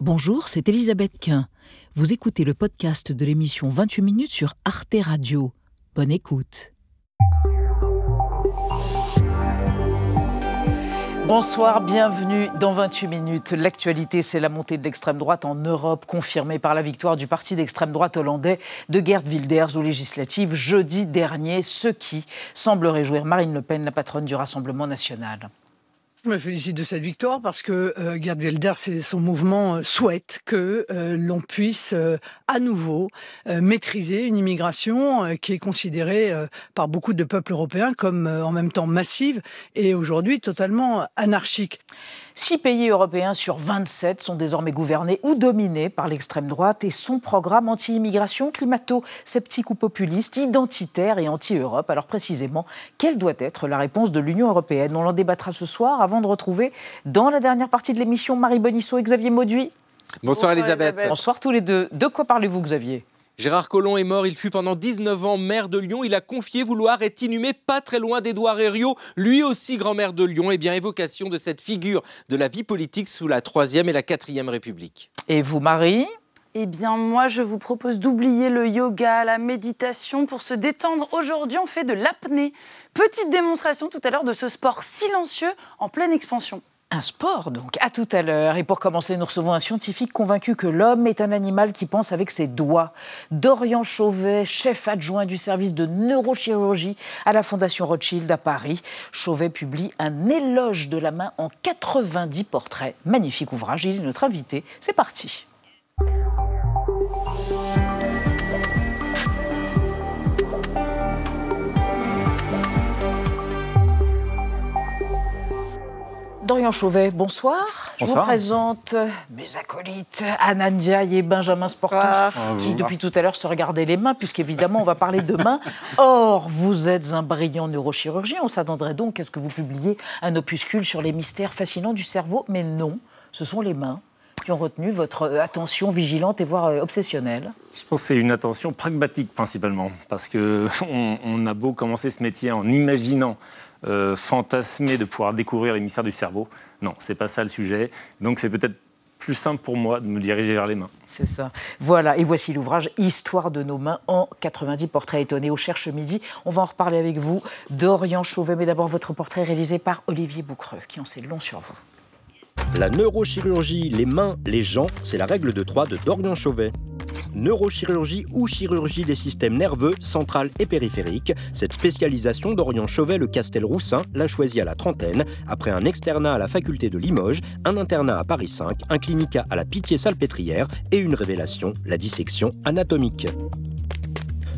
Bonjour, c'est Elisabeth Quint. Vous écoutez le podcast de l'émission 28 minutes sur Arte Radio. Bonne écoute. Bonsoir, bienvenue dans 28 minutes. L'actualité, c'est la montée de l'extrême droite en Europe, confirmée par la victoire du parti d'extrême droite hollandais de Gerd Wilders aux législatives jeudi dernier, ce qui semble réjouir Marine Le Pen, la patronne du Rassemblement national. Je me félicite de cette victoire parce que euh, Gerd Wilders et son mouvement euh, souhaitent que euh, l'on puisse euh, à nouveau maîtriser une immigration qui est considérée par beaucoup de peuples européens comme en même temps massive et aujourd'hui totalement anarchique. Six pays européens sur 27 sont désormais gouvernés ou dominés par l'extrême droite et son programme anti-immigration, climato-sceptique ou populiste, identitaire et anti-Europe. Alors précisément, quelle doit être la réponse de l'Union européenne? On en débattra ce soir avant de retrouver dans la dernière partie de l'émission Marie Bonisso et Xavier Mauduit. Bonsoir, Bonsoir Elisabeth. Bonsoir tous les deux. De quoi parlez-vous Xavier? Gérard Collomb est mort, il fut pendant 19 ans maire de Lyon. Il a confié vouloir être inhumé pas très loin d'Édouard Herriot, lui aussi grand-maire de Lyon. Et eh bien, évocation de cette figure de la vie politique sous la Troisième et la Quatrième République. Et vous, Marie? Eh bien, moi, je vous propose d'oublier le yoga, la méditation pour se détendre. Aujourd'hui, on fait de l'apnée. Petite démonstration tout à l'heure de ce sport silencieux en pleine expansion. Un sport, donc. À tout à l'heure. Et pour commencer, nous recevons un scientifique convaincu que l'homme est un animal qui pense avec ses doigts. Dorian Chauvet, chef adjoint du service de neurochirurgie à la Fondation Rothschild à Paris. Chauvet publie un éloge de la main en 90 portraits. Magnifique ouvrage. Il est notre invité. C'est parti. Dorian Chauvet, bonsoir. Je vous présente mes acolytes, Anandia et Benjamin Sportouche, qui depuis tout à l'heure se regardaient les mains, puisqu'évidemment on va parler de mains. Or, vous êtes un brillant neurochirurgien. On s'attendrait donc à ce que vous publiez un opuscule sur les mystères fascinants du cerveau, mais non, ce sont les mains qui ont retenu votre attention vigilante et voire euh, obsessionnelle Je pense que c'est une attention pragmatique principalement, parce qu'on on a beau commencer ce métier en imaginant euh, fantasmer de pouvoir découvrir les mystères du cerveau. Non, c'est pas ça le sujet. Donc c'est peut-être plus simple pour moi de me diriger vers les mains. C'est ça. Voilà, et voici l'ouvrage Histoire de nos mains en 90 portraits étonnés au Cherche Midi. On va en reparler avec vous, Dorian Chauvet, mais d'abord votre portrait réalisé par Olivier Boucreux, qui en sait long sur vous. La neurochirurgie, les mains, les gens, c'est la règle de trois de Dorian Chauvet neurochirurgie ou chirurgie des systèmes nerveux central et périphériques. Cette spécialisation d'Orient Chauvet le Castel-Roussin l'a choisie à la trentaine, après un externat à la faculté de Limoges, un internat à Paris 5, un clinica à la Pitié-Salpêtrière et une révélation, la dissection anatomique.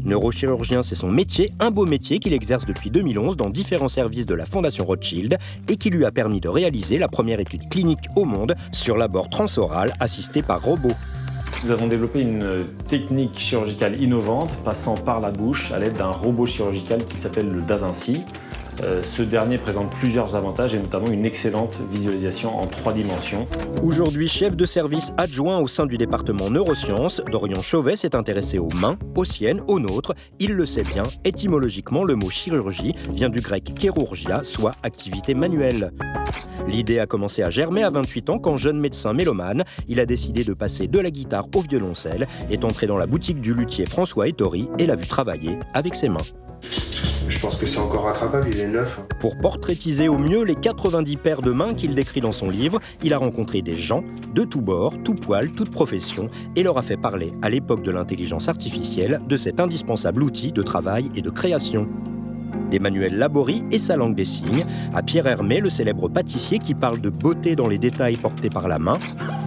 Neurochirurgien, c'est son métier, un beau métier qu'il exerce depuis 2011 dans différents services de la Fondation Rothschild et qui lui a permis de réaliser la première étude clinique au monde sur l'abord transoral assisté par robot. Nous avons développé une technique chirurgicale innovante passant par la bouche à l'aide d'un robot chirurgical qui s'appelle le Da Vinci. Euh, ce dernier présente plusieurs avantages et notamment une excellente visualisation en trois dimensions. Aujourd'hui chef de service adjoint au sein du département neurosciences, Dorian Chauvet s'est intéressé aux mains, aux siennes, aux nôtres. Il le sait bien, étymologiquement le mot chirurgie vient du grec chirurgia, soit activité manuelle. L'idée a commencé à germer à 28 ans quand jeune médecin mélomane, il a décidé de passer de la guitare au violoncelle, est entré dans la boutique du luthier François Ettori et l'a vu travailler avec ses mains. Je pense que c'est encore rattrapable, il est neuf. Hein. Pour portraitiser au mieux les 90 paires de mains qu'il décrit dans son livre, il a rencontré des gens de tous bords, tout poil, toute profession, et leur a fait parler, à l'époque de l'intelligence artificielle, de cet indispensable outil de travail et de création d'Emmanuel Laborie et sa langue des signes, à Pierre Hermé, le célèbre pâtissier qui parle de beauté dans les détails portés par la main,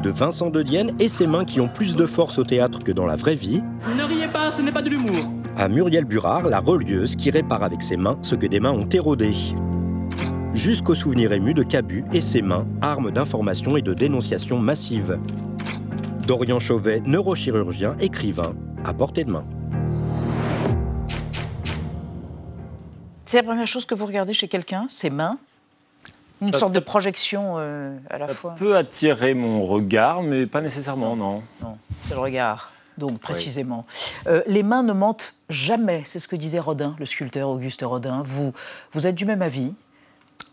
de Vincent de Dienne et ses mains qui ont plus de force au théâtre que dans la vraie vie. Ne riez pas, ce n'est pas de l'humour. À Muriel Burard, la relieuse qui répare avec ses mains ce que des mains ont érodé. Jusqu'au souvenir ému de Cabu et ses mains, armes d'information et de dénonciation massive. Dorian Chauvet, neurochirurgien, écrivain, à portée de main. C'est la première chose que vous regardez chez quelqu'un, ses mains? Une sorte de projection euh, à la fois Ça peut attirer mon regard, mais pas nécessairement, non. Non, c'est le regard. Donc, précisément. Euh, les mains ne mentent jamais, c'est ce que disait Rodin, le sculpteur Auguste Rodin. Vous, vous êtes du même avis?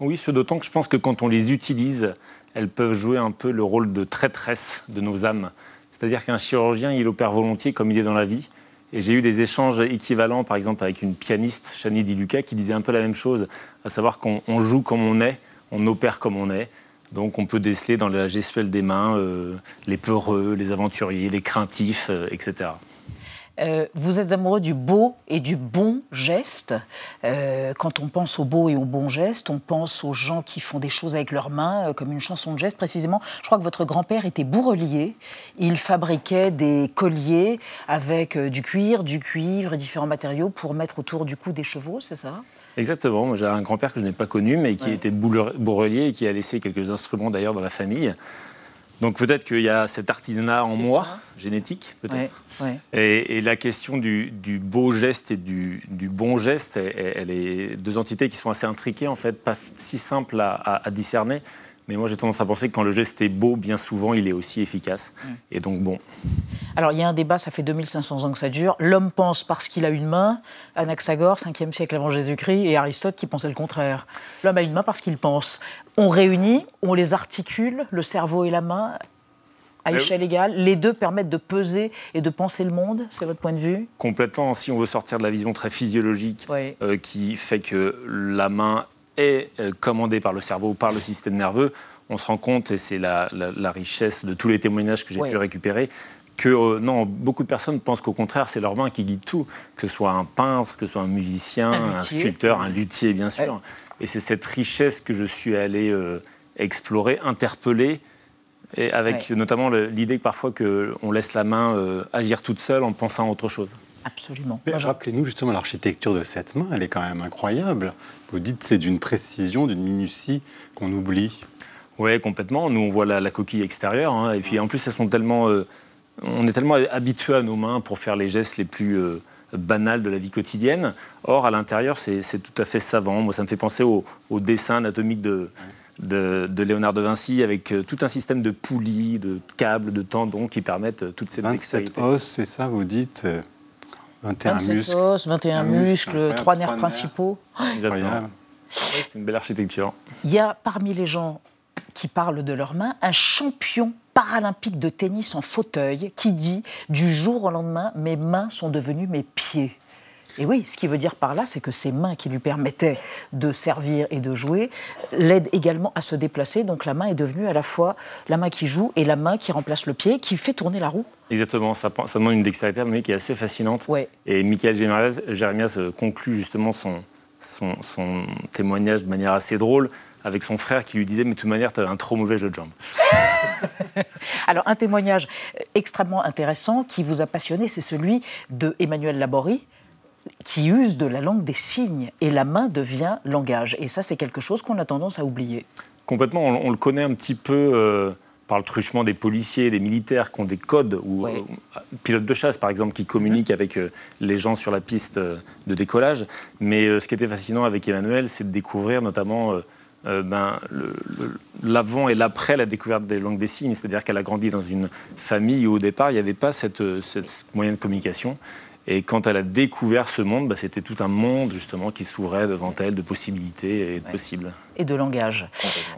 Oui, ce d'autant que je pense que quand on les utilise, elles peuvent jouer un peu le rôle de traîtresse de nos âmes. C'est-à-dire qu'un chirurgien, il opère volontiers comme il est dans la vie. Et j'ai eu des échanges équivalents, par exemple, avec une pianiste, Chani Di Luca, qui disait un peu la même chose, à savoir qu'on joue comme on est, on opère comme on est. Donc on peut déceler dans la gestuelle des mains euh, les peureux, les aventuriers, les craintifs, euh, etc. Euh, vous êtes amoureux du beau et du bon geste. Euh, quand on pense au beau et au bon geste, on pense aux gens qui font des choses avec leurs mains, euh, comme une chanson de geste précisément. Je crois que votre grand-père était bourrelier. Il fabriquait des colliers avec du cuir, du cuivre et différents matériaux pour mettre autour du cou des chevaux, c'est ça? Exactement. J'ai un grand-père que je n'ai pas connu, mais qui était bourrelier et qui a laissé quelques instruments d'ailleurs dans la famille. Donc peut-être qu'il y a cet artisanat en moi, génétique peut-être. Et, la question du, beau geste et du, bon geste, elle, est deux entités qui sont assez intriquées en fait, pas si simples à, discerner. Mais moi, j'ai tendance à penser que quand le geste est beau, bien souvent, il est aussi efficace. Et donc, bon. Alors, il y a un débat, ça fait 2500 ans que ça dure. L'homme pense parce qu'il a une main. Anaxagore, 5e siècle avant Jésus-Christ, et Aristote qui pensait le contraire. L'homme a une main parce qu'il pense. On réunit, on les articule, le cerveau et la main, à échelle égale. Les deux permettent de peser et de penser le monde, c'est votre point de vue? Complètement. Si on veut sortir de la vision très physiologique euh, qui fait que la main est euh, commandée par le cerveau, par le système nerveux, on se rend compte, et c'est la, richesse de tous les témoignages que j'ai pu récupérer, que euh, non, beaucoup de personnes pensent qu'au contraire, c'est leur main qui guide tout, que ce soit un peintre, que ce soit un musicien, un, sculpteur, un luthier, bien sûr. Et c'est cette richesse que je suis allé explorer, interpeller, et avec notamment l'idée que parfois qu'on laisse la main euh, agir toute seule en pensant à autre chose. Absolument. Rappelez-nous justement l'architecture de cette main, elle est quand même incroyable. Vous dites c'est d'une précision, d'une minutie qu'on oublie. Oui, complètement. Nous, on voit la, coquille extérieure. Hein, et puis en plus, elles sont tellement, euh, on est tellement habitué à nos mains pour faire les gestes les plus euh, banals de la vie quotidienne. Or, à l'intérieur, c'est tout à fait savant. Moi, ça me fait penser au, dessin anatomique de, de, Léonard de Vinci avec euh, tout un système de poulies, de câbles, de tendons qui permettent euh, toutes ces 27 os, c'est ça, vous dites 21 27 muscles. os, 21 muscles, trois nerfs principaux. Exactement. c'est une belle architecture. Il y a parmi les gens qui parlent de leurs mains un champion paralympique de tennis en fauteuil qui dit du jour au lendemain, mes mains sont devenues mes pieds. Et oui, ce qui veut dire par là, c'est que ses mains qui lui permettaient de servir et de jouer l'aident également à se déplacer. Donc la main est devenue à la fois la main qui joue et la main qui remplace le pied, qui fait tourner la roue. Exactement, ça, demande une dextérité qui est assez fascinante. Et Michael Jérémias euh, conclut justement son, son, témoignage de manière assez drôle avec son frère qui lui disait Mais de toute manière, tu as un trop mauvais jeu de jambes. Alors, un témoignage extrêmement intéressant qui vous a passionné, c'est celui de Emmanuel Laborie, qui use de la langue des signes et la main devient langage. Et ça, c'est quelque chose qu'on a tendance à oublier. Complètement, on, le connaît un petit peu euh, par le truchement des policiers, des militaires qui ont des codes, ou euh, pilotes de chasse par exemple, qui communiquent avec euh, les gens sur la piste de décollage. Mais ce qui était fascinant avec Emmanuel, c'est de découvrir notamment ben, l'avant et l'après la découverte des langues des signes. C'est-à-dire qu'elle a grandi dans une famille où au départ, il n'y avait pas cette, cette moyen de communication. Et quand elle a découvert ce monde, bah, c'était tout un monde justement qui s'ouvrait devant elle de possibilités et de possibles et de langage.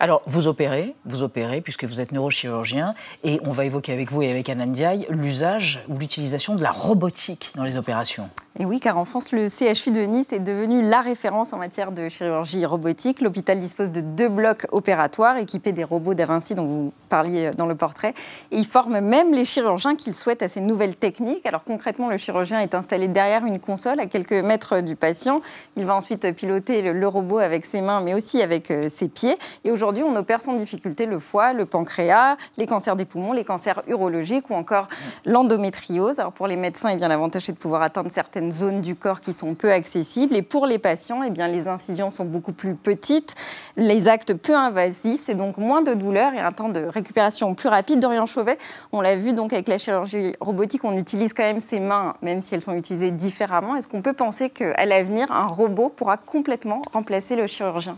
Alors, vous opérez, vous opérez, puisque vous êtes neurochirurgien, et on va évoquer avec vous et avec Anand l'usage ou l'utilisation de la robotique dans les opérations. Et oui, car en France, le CHU de Nice est devenu la référence en matière de chirurgie robotique. L'hôpital dispose de deux blocs opératoires équipés des robots d'Avinci dont vous parliez dans le portrait. Et il forme même les chirurgiens qu'ils souhaitent à ces nouvelles techniques. Alors concrètement, le chirurgien est installé derrière une console à quelques mètres du patient. Il va ensuite piloter le robot avec ses mains, mais aussi avec euh, ses pieds. Et aujourd'hui, on opère sans difficulté le foie, le pancréas, les cancers des poumons, les cancers urologiques ou encore l'endométriose. Alors pour les médecins, eh bien, l'avantage est de pouvoir atteindre certaines zones du corps qui sont peu accessibles. Et pour les patients, eh bien, les incisions sont beaucoup plus petites, les actes peu invasifs, c'est donc moins de douleur et un temps de récupération plus rapide. Dorian Chauvet, on l'a vu donc avec la chirurgie robotique, on utilise quand même ses mains, même si elles sont utilisées différemment. Est-ce qu'on peut penser qu'à l'avenir, un robot pourra complètement remplacer le chirurgien?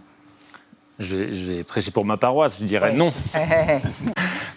J'ai prêché pour ma paroisse, je dirais non.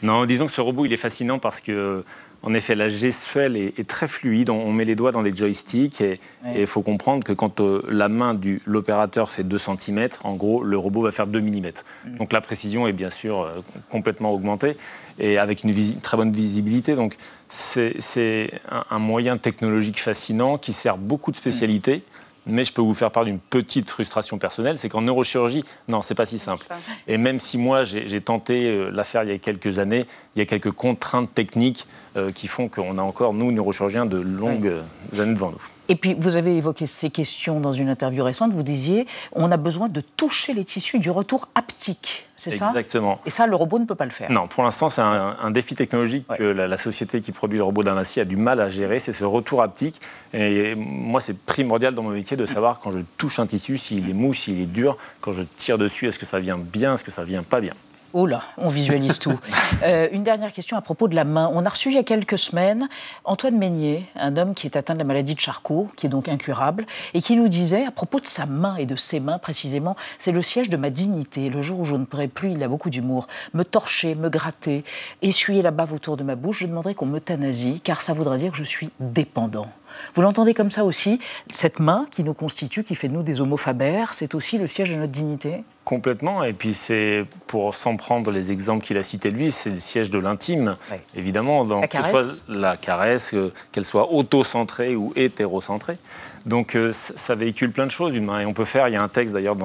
Non, disons que ce robot, il est fascinant parce que en effet, la gestuelle est, très fluide. On, met les doigts dans les joysticks et il faut comprendre que quand euh, la main de l'opérateur fait 2 cm, en gros, le robot va faire 2 mm. Mm. Donc la précision est bien sûr euh, complètement augmentée et avec une très bonne visibilité. Donc c'est un, moyen technologique fascinant qui sert beaucoup de spécialités. Mais je peux vous faire part d'une petite frustration personnelle, c'est qu'en neurochirurgie, non, c'est pas si simple. Et même si moi j'ai tenté euh, l'affaire il y a quelques années, il y a quelques contraintes techniques euh, qui font qu'on a encore, nous, neurochirurgiens, de longues années devant nous. Et puis, vous avez évoqué ces questions dans une interview récente. Vous disiez, on a besoin de toucher les tissus, du retour haptique. C'est ça? Exactement. Et ça, le robot ne peut pas le faire. Non, pour l'instant, c'est un, défi technologique que la, société qui produit le robot d'Amassi a du mal à gérer. C'est ce retour haptique. Et moi, c'est primordial dans mon métier de savoir quand je touche un tissu, s'il est mou, s'il est dur, quand je tire dessus, est-ce que ça vient bien, est-ce que ça vient pas bien? Oh là, on visualise tout. Euh, une dernière question à propos de la main. On a reçu il y a quelques semaines Antoine Meignier, un homme qui est atteint de la maladie de Charcot, qui est donc incurable, et qui nous disait, à propos de sa main et de ses mains précisément, c'est le siège de ma dignité. Le jour où je ne pourrai plus, il a beaucoup d'humour, me torcher, me gratter, essuyer la bave autour de ma bouche, je demanderai qu'on m'euthanasie, car ça voudrait dire que je suis dépendant. Vous l'entendez comme ça aussi Cette main qui nous constitue, qui fait de nous des homophabères, c'est aussi le siège de notre dignité Complètement. Et puis c'est, pour s'en prendre les exemples qu'il a cités lui, c'est le siège de l'intime. Évidemment, dans, la caresse, la caresse qu'elle soit auto-centrée ou hétérocentrée. Donc euh, ça véhicule plein de choses, une main. Et on peut faire, il y a un texte d'ailleurs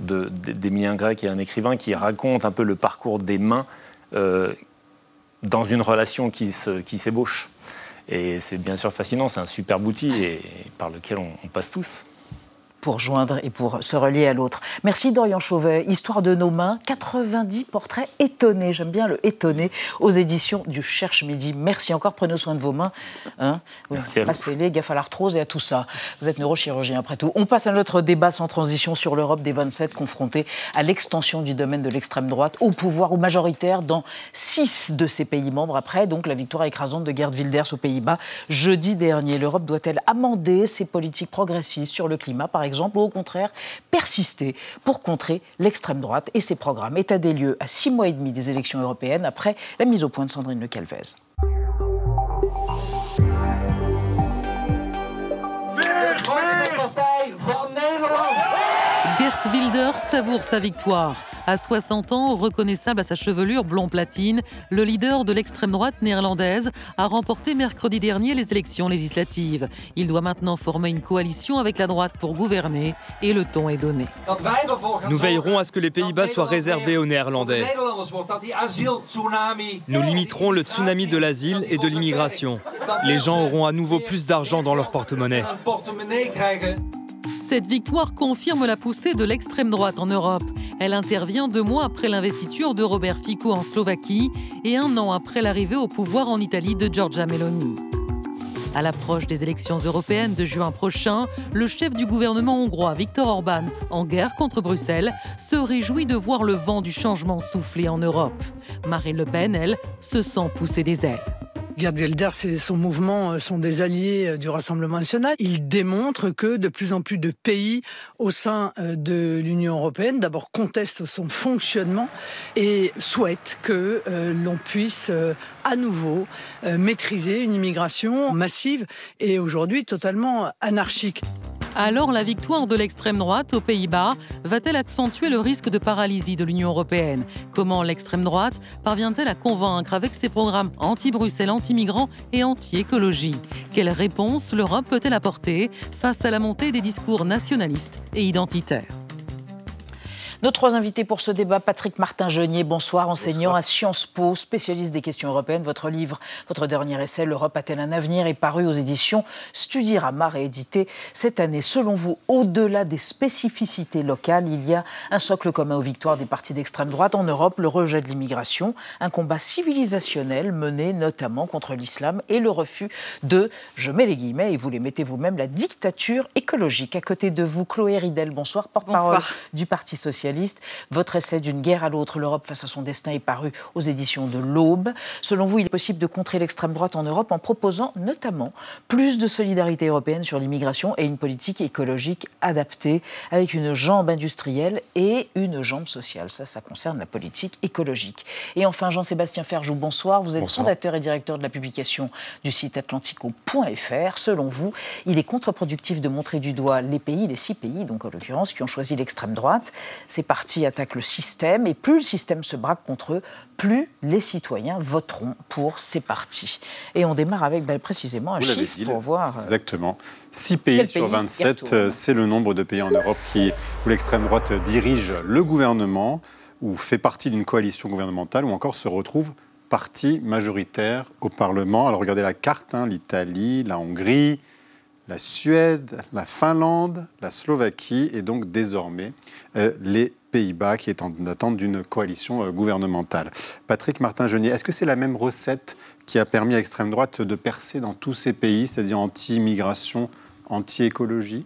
d'Emilien Gray, qui est un écrivain, qui raconte un peu le parcours des mains euh, dans une relation qui s'ébauche. Et c'est bien sûr fascinant, c'est un super outil et, par lequel on passe tous pour joindre et pour se relier à l'autre. Merci Dorian Chauvet. Histoire de nos mains, 90 portraits étonnés, j'aime bien le étonné, aux éditions du Cherche Midi. Merci encore, prenez soin de vos mains. Hein Passez-les, gaffe à l'arthrose et à tout ça. Vous êtes neurochirurgien après tout. On passe à notre débat sans transition sur l'Europe des 27 confrontée à l'extension du domaine de l'extrême droite au pouvoir ou majoritaire dans six de ses pays membres après donc la victoire écrasante de Gerd Wilders aux Pays-Bas jeudi dernier. L'Europe doit-elle amender ses politiques progressistes sur le climat par exemple? Exemple, ou au contraire persister pour contrer l'extrême droite et ses programmes. État des lieux à six mois et demi des élections européennes après la mise au point de Sandrine Le Calvez. Gert Wilders savoure sa victoire. À 60 ans, reconnaissable à sa chevelure blond platine, le leader de l'extrême droite néerlandaise a remporté mercredi dernier les élections législatives. Il doit maintenant former une coalition avec la droite pour gouverner et le ton est donné. Nous veillerons à ce que les Pays-Bas soient réservés aux Néerlandais. Nous limiterons le tsunami de l'asile et de l'immigration. Les gens auront à nouveau plus d'argent dans leur porte-monnaie. Cette victoire confirme la poussée de l'extrême droite en Europe. Elle intervient deux mois après l'investiture de Robert Fico en Slovaquie et un an après l'arrivée au pouvoir en Italie de Giorgia Meloni. À l'approche des élections européennes de juin prochain, le chef du gouvernement hongrois, Viktor Orban, en guerre contre Bruxelles, se réjouit de voir le vent du changement souffler en Europe. Marine Le Pen, elle, se sent pousser des ailes. Gerd Wilders et son mouvement euh, sont des alliés euh, du Rassemblement national. Il démontre que de plus en plus de pays au sein euh, de l'Union européenne, d'abord contestent son fonctionnement et souhaitent que l'on puisse à nouveau maîtriser une immigration massive et aujourd'hui totalement anarchique. Alors la victoire de l'extrême droite aux Pays-Bas va-t-elle accentuer le risque de paralysie de l'Union européenne? Comment l'extrême droite parvient-elle à convaincre avec ses programmes anti-Bruxelles, anti-migrants et anti-écologie? Quelle réponse l'Europe peut-elle apporter face à la montée des discours nationalistes et identitaires? Nos trois invités pour ce débat, Patrick Martin-Genier, bonsoir, enseignant à Sciences Po, spécialiste des questions européennes. Votre livre, votre dernier essai, L'Europe a-t-elle un avenir, est paru aux éditions Studirama, réédité cette année. Selon vous, au-delà des spécificités locales, il y a un socle commun aux victoires des partis d'extrême droite en Europe, le rejet de l'immigration, un combat civilisationnel mené notamment contre l'islam et le refus de, je mets les guillemets et vous les mettez vous-même, la dictature écologique. À côté de vous, Chloé Ridel, bonsoir, porte-parole du Parti socialiste Votre essai d'une guerre à l'autre, l'Europe face à son destin, est paru aux éditions de l'Aube. Selon vous, il est possible de contrer l'extrême droite en Europe en proposant notamment plus de solidarité européenne sur l'immigration et une politique écologique adaptée avec une jambe industrielle et une jambe sociale. Ça, ça concerne la politique écologique. Et enfin, Jean-Sébastien Ferjou, bonsoir. Vous êtes fondateur et directeur de la publication du site atlantico.fr. Selon vous, il est contre-productif de montrer du doigt les pays, les six pays, donc en l'occurrence, qui ont choisi l'extrême droite. Ces partis attaquent le système et plus le système se braque contre eux, plus les citoyens voteront pour ces partis. Et on démarre avec ben, précisément un chiffre pour voir. Euh, Exactement. 6 pays sur 27, euh, c'est le nombre de pays en Europe qui, où l'extrême droite dirige le gouvernement, ou fait partie d'une coalition gouvernementale, ou encore se retrouve parti majoritaire au Parlement. Alors regardez la carte, hein, l'Italie, la Hongrie, la Suède, la Finlande, la Slovaquie et donc désormais euh, les Pays-Bas qui est en attente d'une coalition euh, gouvernementale. Patrick Martin-Genier, est-ce que c'est la même recette qui a permis à l'extrême droite de percer dans tous ces pays, c'est-à-dire anti-immigration, anti-écologie?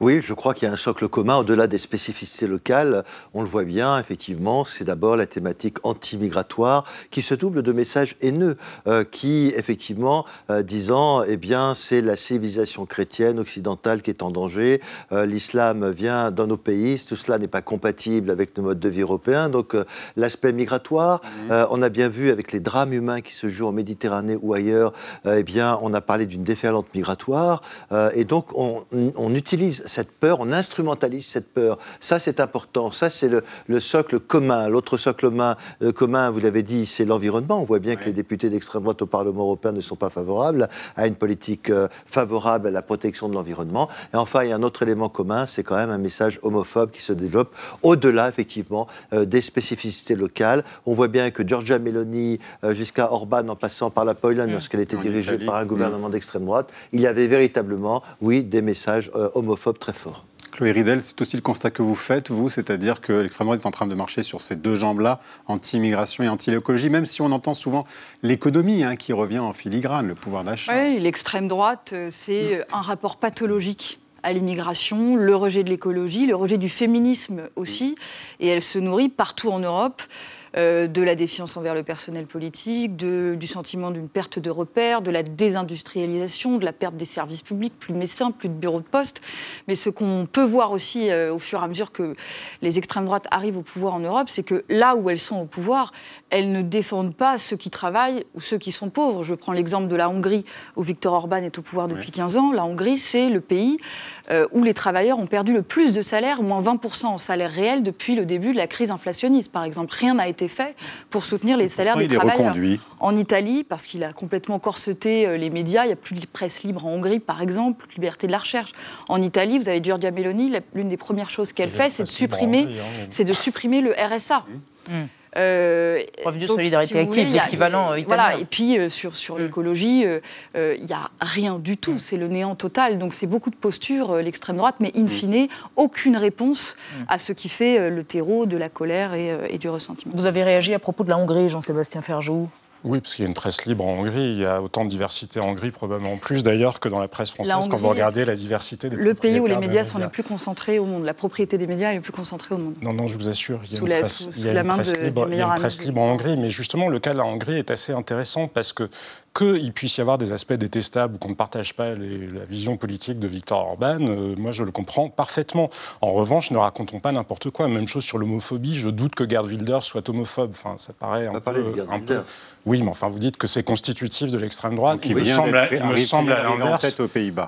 Oui, je crois qu'il y a un socle commun au-delà des spécificités locales. On le voit bien, effectivement, c'est d'abord la thématique anti-migratoire qui se double de messages haineux, euh, qui, effectivement, euh, disant, eh bien, c'est la civilisation chrétienne occidentale qui est en danger, euh, l'islam vient dans nos pays, tout cela n'est pas compatible avec nos modes de vie européens. Donc, l'aspect migratoire, mmh. on a bien vu avec les drames humains qui se jouent en Méditerranée ou ailleurs, eh bien, on a parlé d'une déferlante migratoire, et donc on, on utilise cette peur, on instrumentalise cette peur. Ça, c'est important. Ça, c'est le, socle commun. L'autre socle commun, euh, commun vous l'avez dit, c'est l'environnement. On voit bien que les députés d'extrême droite au Parlement européen ne sont pas favorables à une politique euh, favorable à la protection de l'environnement. Et enfin, il y a un autre élément commun, c'est quand même un message homophobe qui se développe au-delà, effectivement, euh, des spécificités locales. On voit bien que Giorgia Meloni, jusqu'à Orban, en passant par la Pologne, mmh. lorsqu'elle était dirigée par un gouvernement mmh. d'extrême droite, il y avait véritablement, oui, des messages homophobes très fort. Chloé Ridel, c'est aussi le constat que vous faites, vous, c'est-à-dire que l'extrême droite est en train de marcher sur ces deux jambes-là, anti-immigration et anti-écologie, même si on entend souvent l'économie hein, qui revient en filigrane, le pouvoir d'achat. Oui, l'extrême droite, euh, c'est euh, un rapport pathologique à l'immigration, le rejet de l'écologie, le rejet du féminisme aussi, et elle se nourrit partout en Europe. Euh, de la défiance envers le personnel politique, du sentiment d'une perte de repères, de la désindustrialisation, de la perte des services publics, plus médecins, plus de bureaux de poste. Mais ce qu'on peut voir aussi euh, au fur et à mesure que les extrêmes droites arrivent au pouvoir en Europe, c'est que là où elles sont au pouvoir, elles ne défendent pas ceux qui travaillent ou ceux qui sont pauvres. Je prends l'exemple de la Hongrie, où Viktor Orban est au pouvoir depuis 15 ans. La Hongrie, c'est le pays euh, où les travailleurs ont perdu le plus de salaire, moins 20% en salaire réel depuis le début de la crise inflationniste, par exemple. Rien n'a été fait pour soutenir les salaires des travailleurs. En Italie, parce qu'il a complètement corseté euh, les médias, il n'y a plus de presse libre en Hongrie, par exemple, liberté de la recherche. En Italie, vous avez Giorgia Meloni, l'une des premières choses qu'elle fait, c'est de, supprimer, hein, de supprimer le RSA. Mmh. Euh, Revenu de solidarité active, l'équivalent italien. Voilà, et puis euh, sur, sur mmh. l'écologie, il n'y a rien du tout, mmh. c'est le néant total. Donc c'est beaucoup de postures, l'extrême droite, mais in fine, aucune réponse à ce qui fait le terreau de la colère et, et, du ressentiment. Vous avez réagi à propos de la Hongrie, Jean-Sébastien Ferjou? Oui, parce qu'il y a une presse libre en Hongrie. Il y a autant de diversité en Hongrie, probablement plus d'ailleurs que dans la presse française, quand vous regardez la diversité des Le pays où les médias sont les plus concentrés au monde. La propriété des médias est le plus concentrée au monde. Non, non, je vous assure. Il y a une presse, il y a une presse libre, il y a une presse libre en Hongrie. Mais justement, le cas de la Hongrie est assez intéressant parce que qu'il puisse y avoir des aspects détestables ou qu'on ne partage pas la vision politique de Viktor Orban, euh, moi je le comprends parfaitement. En revanche, ne racontons pas n'importe quoi. Même chose sur l'homophobie. Je doute que Gerd Wilders soit homophobe. Enfin, ça paraît un, peu, un peu, Oui, mais enfin, vous dites que c'est constitutif de l'extrême droite. il, me semble, il me semble à l'inverse.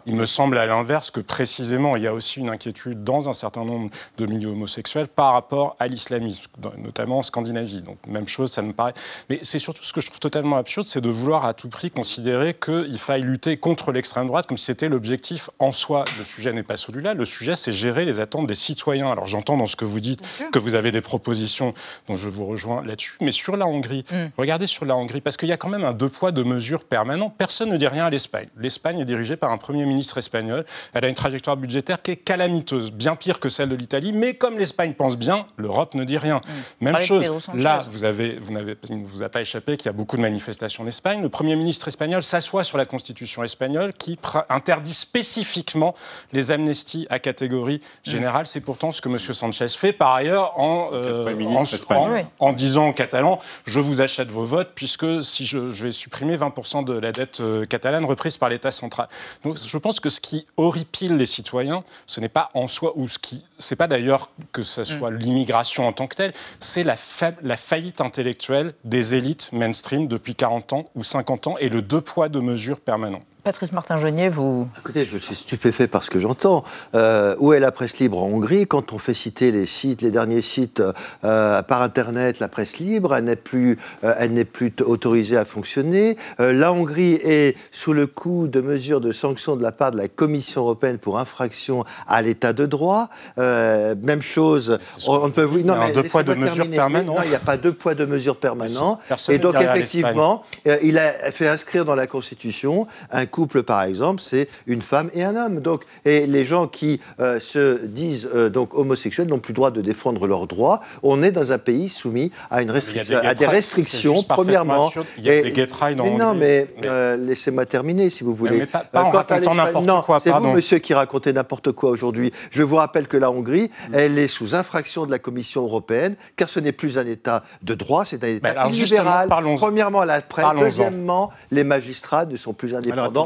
Il me semble à l'inverse que précisément, il y a aussi une inquiétude dans un certain nombre de milieux homosexuels par rapport à l'islamisme, notamment en Scandinavie. Donc, même chose, ça me paraît. Mais c'est surtout ce que je trouve totalement absurde, c'est de vouloir à tout prix considérer qu'il faille lutter contre l'extrême droite comme si c'était l'objectif en soi. Le sujet n'est pas celui-là. Le sujet, c'est gérer les attentes des citoyens. Alors j'entends dans ce que vous dites que vous avez des propositions dont je vous rejoins là-dessus. Mais sur la Hongrie, mm. regardez sur la Hongrie, parce qu'il y a quand même un deux poids, deux mesures permanent. Personne ne dit rien à l'Espagne. L'Espagne est dirigée par un Premier ministre espagnol. Elle a une trajectoire budgétaire qui est calamiteuse, bien pire que celle de l'Italie. Mais comme l'Espagne pense bien, l'Europe ne dit rien. Mm. Même chose. Là, vous avez, vous n'avez, il ne vous a pas échappé qu'il y a beaucoup de manifestations en Espagne. Le Premier ministre espagnol s'assoit sur la constitution espagnole qui interdit spécifiquement les amnesties à catégorie générale. C'est pourtant ce que M. Sanchez fait par ailleurs en, en, en, disant aux Catalans je vous achète vos votes puisque si je, vais supprimer 20% de la dette catalane reprise par l'État central. Donc je pense que ce qui horripile les citoyens, ce n'est pas en soi, ou ce qui, c'est pas d'ailleurs que ce soit mm. l'immigration en tant que telle, c'est la, la faillite intellectuelle des élites mainstream depuis 40 ans ou 50 ans et le deux poids, deux mesures permanent. Patrice Martin-Genier, vous... Écoutez, je suis stupéfait par ce que j'entends. Euh, où est la presse libre en Hongrie Quand on fait citer les sites, les derniers sites euh, par Internet, la presse libre, elle n'est plus, euh, elle n'est plus autorisée à fonctionner. la Hongrie est sous le coup de mesures de sanctions de la part de la Commission européenne pour infraction à l'état de droit. même chose, on, peut... Oui, non, mais deux poids, de mesures permanentes. il n'y a pas deux poids, de mesures permanents. Et donc, effectivement, il a fait inscrire dans la Constitution un couple, par exemple, c'est une femme et un homme. Donc, et les gens qui euh, se disent euh, donc homosexuels n'ont plus le droit de défendre leurs droits. On est dans un pays soumis à, une restriction, à des restrictions, premièrement. Il y a des gay pride mais Non, mais, euh, laissez-moi terminer, si vous voulez. Mais pas, en racontant n'importe quoi. C'est vous, monsieur, qui racontez n'importe quoi aujourd'hui. Je vous rappelle que la Hongrie, mm. elle est sous infraction de la Commission européenne, car ce n'est plus un État de droit, c'est un État illibéral. Premièrement, la presse. Deuxièmement, les magistrats ne sont plus indépendants. Alors,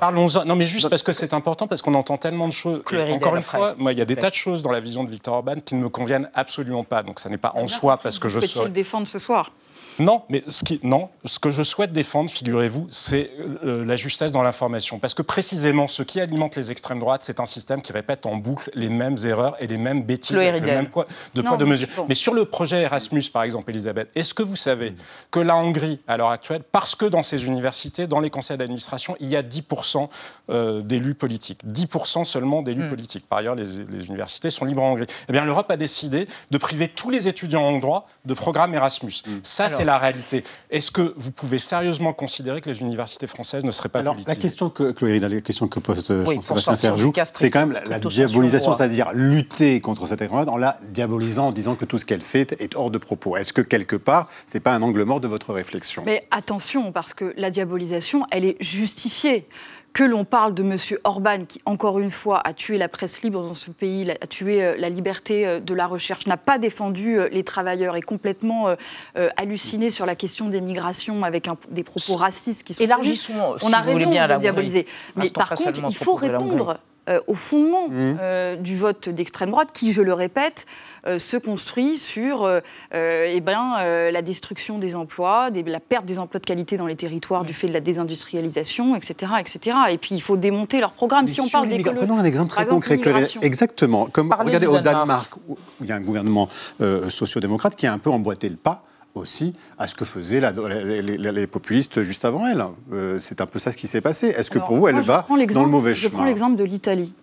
parlons-en. Non, mais juste parce que c'est important, parce qu'on entend tellement de choses. encore une fois, moi, il y a des tas de choses dans la vision de Victor Orban qui ne me conviennent absolument pas. Donc, ça n'est pas en soi parce que je. Le défendre ce soir? Non, mais ce, qui, non, ce que je souhaite défendre, figurez-vous, c'est euh, la justesse dans l'information. Parce que précisément, ce qui alimente les extrêmes droites, c'est un système qui répète en boucle les mêmes erreurs et les mêmes bêtises, avec le même poids de, poids de mesure. Mais sur le projet Erasmus, par exemple, Elisabeth, est-ce que vous savez que la Hongrie, à l'heure actuelle, parce que dans ses universités, dans les conseils d'administration, il y a 10% euh, d'élus politiques? 10% seulement d'élus hmm. politiques. Par ailleurs, les, universités sont libres en Hongrie. Eh bien, l'Europe a décidé de priver tous les étudiants hongrois de programme Erasmus. Hmm. Ça, c'est la réalité. Est-ce que vous pouvez sérieusement considérer que les universités françaises ne seraient pas Alors, la question que, Chloé la question que pose euh, Jean-Sébastien Ferjou, c'est quand même la, diabolisation, c'est-à-dire lutter contre cette extrême en la diabolisant, en disant que tout ce qu'elle fait est hors de propos. Est-ce que quelque part, c'est pas un angle mort de votre réflexion? Mais attention, parce que la diabolisation, elle est justifiée que l'on parle de M. Orban, qui, encore une fois, a tué la presse libre dans ce pays, a tué euh, la liberté euh, de la recherche, n'a pas défendu euh, les travailleurs, est complètement halluciné sur la question des migrations avec des propos racistes qui sont... Élargissons, On a raison de diaboliser. Mais par contre, il faut répondre au fondement mmh. du vote d'extrême droite, qui, je le répète, euh, se construit sur euh, euh, eh ben, la destruction des emplois, la perte des emplois de qualité dans les territoires du fait de la désindustrialisation, etc. etc. Et puis il faut démonter leur programme. si on parle d'écologie. Prenons un exemple très concret. Exactement. Comme, regardez au Danemark, où il y a un gouvernement sociodémocrate qui a un peu emboîté le pas aussi à ce que faisaient les, populistes juste avant elle. c'est un peu ça ce qui s'est passé. Est-ce que pour vous, elle va dans le mauvais chemin Je prends l'exemple de l'Italie.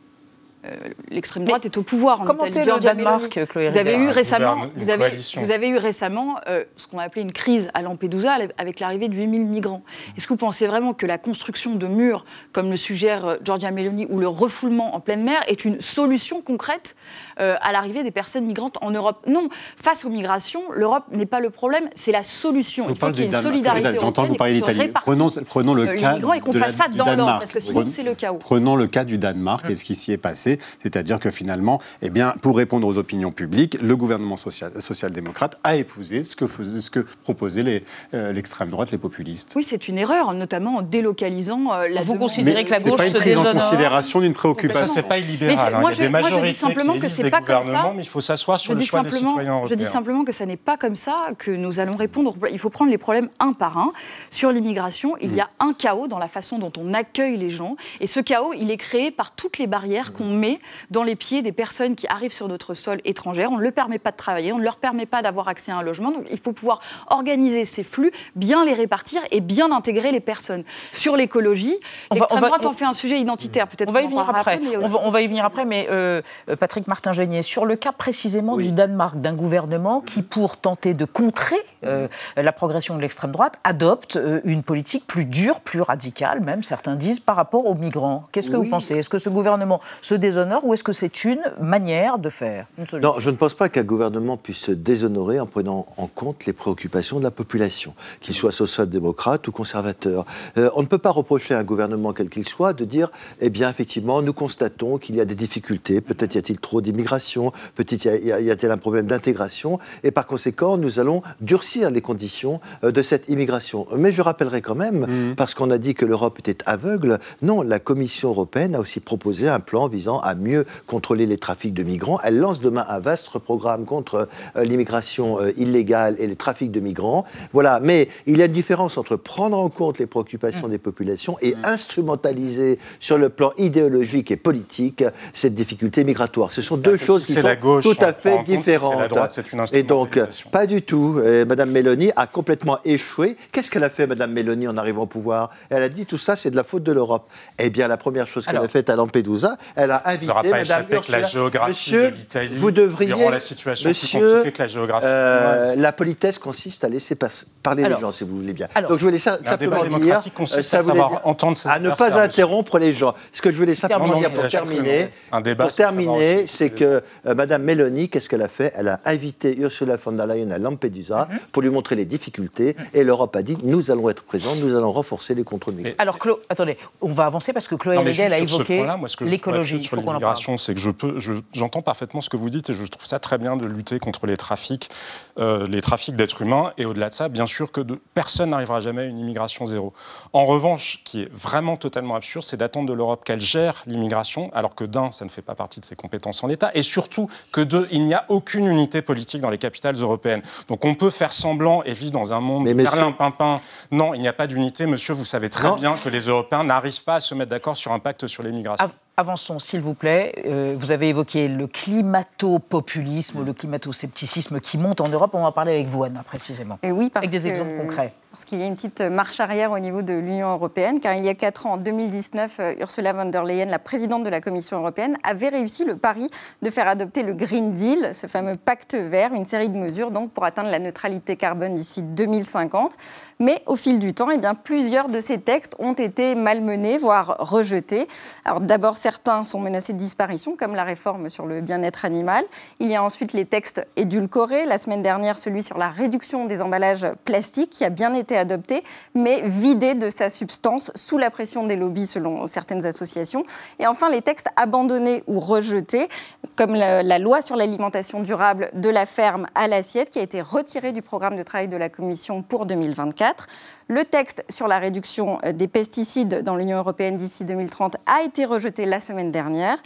Euh, l'extrême droite est au pouvoir en Italie. le Danemark, Chloé vous avez, eu récemment, vous, avez, vous avez eu récemment euh, ce qu'on a appelé une crise à Lampedusa avec l'arrivée de 8000 migrants. Est-ce que vous pensez vraiment que la construction de murs, comme le suggère euh, Giorgia Meloni, ou le refoulement en pleine mer est une solution concrète à l'arrivée des personnes migrantes en Europe? Non. Face aux migrations, l'Europe n'est pas le problème, c'est la solution. Il faut qu'il y ait une solidarité européenne vous parler d'Italie. Prenons, prenons le cas et qu'on fasse ça dans l'ordre, parce que sinon c'est le chaos. Prenons le cas du Danemark et ce qui s'y est passé c'est-à-dire que finalement, eh bien, pour répondre aux opinions publiques, le gouvernement social-démocrate a épousé ce que, ce que proposaient euh, l'extrême droite, les populistes. Oui, c'est une erreur, notamment en délocalisant euh, la. Vous considérez que la gauche se prise en considération d'une préoccupation. C'est pas illibéral. Hein. il y a des majorités qui simplement que c'est pas comme ça. Mais il faut s'asseoir sur le choix des citoyens européens. Je dis simplement que ça n'est pas comme ça que nous allons répondre. Il faut prendre les problèmes un par un. Sur l'immigration, il y a un chaos dans la façon dont on accueille les gens, et ce chaos, il est créé par toutes les barrières qu'on met dans les pieds des personnes qui arrivent sur notre sol étranger. On ne leur permet pas de travailler, on ne leur permet pas d'avoir accès à un logement. Donc il faut pouvoir organiser ces flux, bien les répartir et bien intégrer les personnes. Sur l'écologie, l'extrême droite en fait un sujet identitaire. Peut-être on va y venir après. on, va, y venir après, mais euh, Patrick Martin-Génier, sur le cas précisément du Danemark, d'un gouvernement qui, pour tenter de contrer euh, la progression de l'extrême droite, adopte euh, une politique plus dure, plus radicale, même certains disent, par rapport aux migrants. Qu'est-ce que vous pensez? Est-ce que ce gouvernement se déshonore ou est-ce que c'est une manière de faire Non, je ne pense pas qu'un gouvernement puisse se déshonorer en prenant en compte les préoccupations de la population, qu'il soit social-démocrate ou conservateur. Euh, on ne peut pas reprocher à un gouvernement quel qu'il soit de dire, eh bien, effectivement, nous constatons qu'il y a des difficultés, peut-être y a-t-il trop d'immigration, peut-être y a-t-il un problème d'intégration, et par conséquent, nous allons durcir les conditions euh, de cette immigration. Mais je rappellerai quand même, mmh. parce qu'on a dit que l'Europe était aveugle, non, la Commission européenne a aussi proposé un plan visant à mieux contrôler les trafics de migrants. Elle lance demain un vaste programme contre euh, l'immigration euh, illégale et les trafics de migrants. Voilà, mais il y a une différence entre prendre en compte les préoccupations mmh. des populations et mmh. instrumentaliser sur le plan idéologique et politique cette difficulté migratoire. Ce sont deux choses qui sont tout à fait différentes. La droite, une et donc, pas du tout. Madame Mélanie a complètement échoué. Qu'est-ce qu'elle a fait, Madame Mélanie, en arrivant au pouvoir? Elle a dit tout ça, c'est de la faute de l'Europe. Eh bien, la première chose qu'elle a faite à Lampedusa, elle a invité Madame Ursula. la géographie Monsieur, de l'Italie vous devriez, la situation monsieur, que la géographie. Euh, la politesse consiste à laisser parler les gens, si vous voulez bien. donc, je voulais simplement dire, euh, ça dire entendre à ne pas interrompre les gens. Ce que je voulais simplement dire pour terminer, pour terminer, c'est que euh, Madame Meloni, qu'est-ce qu'elle a fait? Elle a invité Ursula von der Leyen à Lampedusa mhm. pour lui montrer les difficultés, et l'Europe a dit nous allons être présents, nous allons renforcer les contrôles migratoires. Alors, Claude, attendez, on va avancer parce que Chloé Ridel a évoqué l'écologie. L'immigration, c'est que je peux, j'entends parfaitement ce que vous dites et je trouve ça très bien de lutter contre les trafics, euh, les trafics d'êtres humains. Et au-delà de ça, bien sûr que de, personne n'arrivera jamais à une immigration zéro. En revanche, ce qui est vraiment totalement absurde, c'est d'attendre de l'Europe qu'elle gère l'immigration, alors que d'un, ça ne fait pas partie de ses compétences en État, et surtout que deux, il n'y a aucune unité politique dans les capitales européennes. Donc on peut faire semblant et vivre dans un monde Mais pimpin. Non, il n'y a pas d'unité, monsieur. Vous savez très bien que les Européens n'arrivent pas à se mettre d'accord sur un pacte sur l'immigration. Avançons, s'il vous plaît. Euh, vous avez évoqué le climato-populisme, le climato-scepticisme qui monte en Europe. On va parler avec vous, Anna, précisément. Et oui, parce avec des exemples concrets parce qu'il y a une petite marche arrière au niveau de l'Union européenne, car il y a quatre ans, en 2019, euh, Ursula von der Leyen, la présidente de la Commission européenne, avait réussi le pari de faire adopter le Green Deal, ce fameux pacte vert, une série de mesures donc pour atteindre la neutralité carbone d'ici 2050. Mais au fil du temps, eh bien, plusieurs de ces textes ont été malmenés, voire rejetés. Alors d'abord, certains sont menacés de disparition, comme la réforme sur le bien-être animal. Il y a ensuite les textes édulcorés. La semaine dernière, celui sur la réduction des emballages plastiques, qui a bien été été adopté, mais vidé de sa substance sous la pression des lobbies selon certaines associations. Et enfin, les textes abandonnés ou rejetés, comme la, la loi sur l'alimentation durable de la ferme à l'assiette, qui a été retirée du programme de travail de la Commission pour 2024. Le texte sur la réduction des pesticides dans l'Union européenne d'ici 2030 a été rejeté la semaine dernière.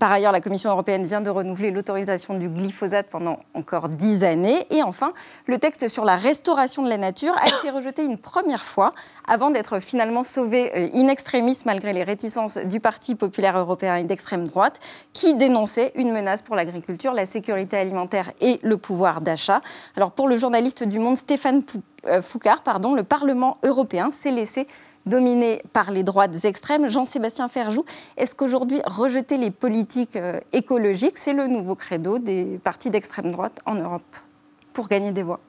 Par ailleurs, la Commission européenne vient de renouveler l'autorisation du glyphosate pendant encore dix années. Et enfin, le texte sur la restauration de la nature a été rejeté une première fois avant d'être finalement sauvé euh, in extremis malgré les réticences du Parti populaire européen et d'extrême droite qui dénonçait une menace pour l'agriculture, la sécurité alimentaire et le pouvoir d'achat. Alors pour le journaliste du Monde Stéphane euh, Foucard, pardon, le Parlement européen s'est laissé dominé par les droites extrêmes. Jean-Sébastien Ferjou, est-ce qu'aujourd'hui, rejeter les politiques euh, écologiques, c'est le nouveau credo des partis d'extrême droite en Europe pour gagner des voix?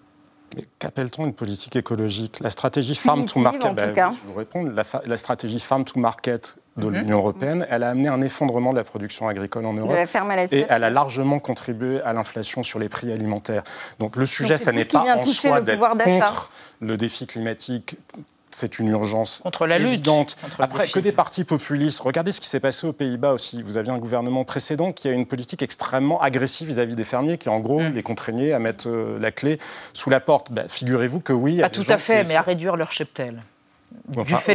Qu'appelle-t-on une politique écologique? La stratégie Farm to Market. En tout cas. Je vous réponds. La, stratégie Farm to Market de mhm. l'Union européenne, elle a amené un effondrement de la production agricole en Europe. De la ferme à et elle a largement contribué à l'inflation sur les prix alimentaires. Donc le sujet, ça n'est pas en soi d'être contre le défi climatique c'est une urgence contre la évidente. Après, que des partis populistes. Regardez ce qui s'est passé aux Pays-Bas aussi. Vous aviez un gouvernement précédent qui a une politique extrêmement agressive vis-à-vis des fermiers, qui en gros mm. les contraignait à mettre euh, la clé sous la porte. Bah, figurez-vous que oui. Pas tout à fait, mais à réduire leur cheptel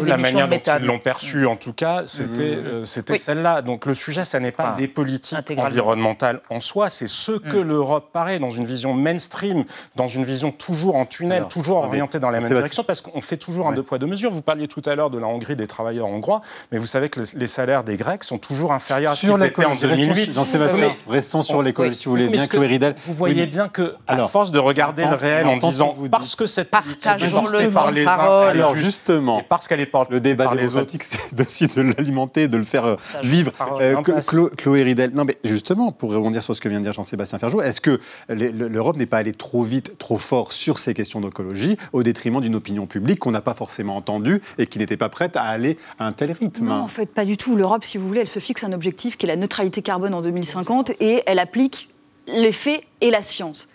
la manière dont ils l'ont perçu, en tout cas, c'était mmh. euh, celle-là. Donc le sujet, ça n'est pas les politiques environnementales en soi, c'est ce que mmh. l'Europe paraît dans une vision mainstream, dans une vision toujours en tunnel, toujours orientée dans la même direction, parce qu'on fait toujours un deux poids deux mesures. Vous parliez tout à l'heure de la Hongrie des travailleurs hongrois, mais vous savez que les salaires des Grecs sont toujours inférieurs à ce qu'ils étaient en 2008. Jean-Sébastien, restons sur l'écologie, si vous voulez bien, Chloé Ridel. Vous voyez bien que, à force de regarder le réel en disant parce que cette politique est par les uns, alors justement justement, parce qu'elle est portée le débat démocratique, c'est aussi de l'alimenter, de le faire euh, vivre. Euh, Chloé Ridel, non mais justement, pour rebondir sur ce que vient de dire Jean-Sébastien Ferjou, est-ce que l'Europe n'est pas allée trop vite, trop fort sur ces questions d'écologie, au détriment d'une opinion publique qu'on n'a pas forcément entendue et qui n'était pas prête à aller à un tel rythme? Non, en fait, pas du tout. L'Europe, si vous voulez, elle se fixe un objectif qui est la neutralité carbone en 2050 et elle applique les faits et la science.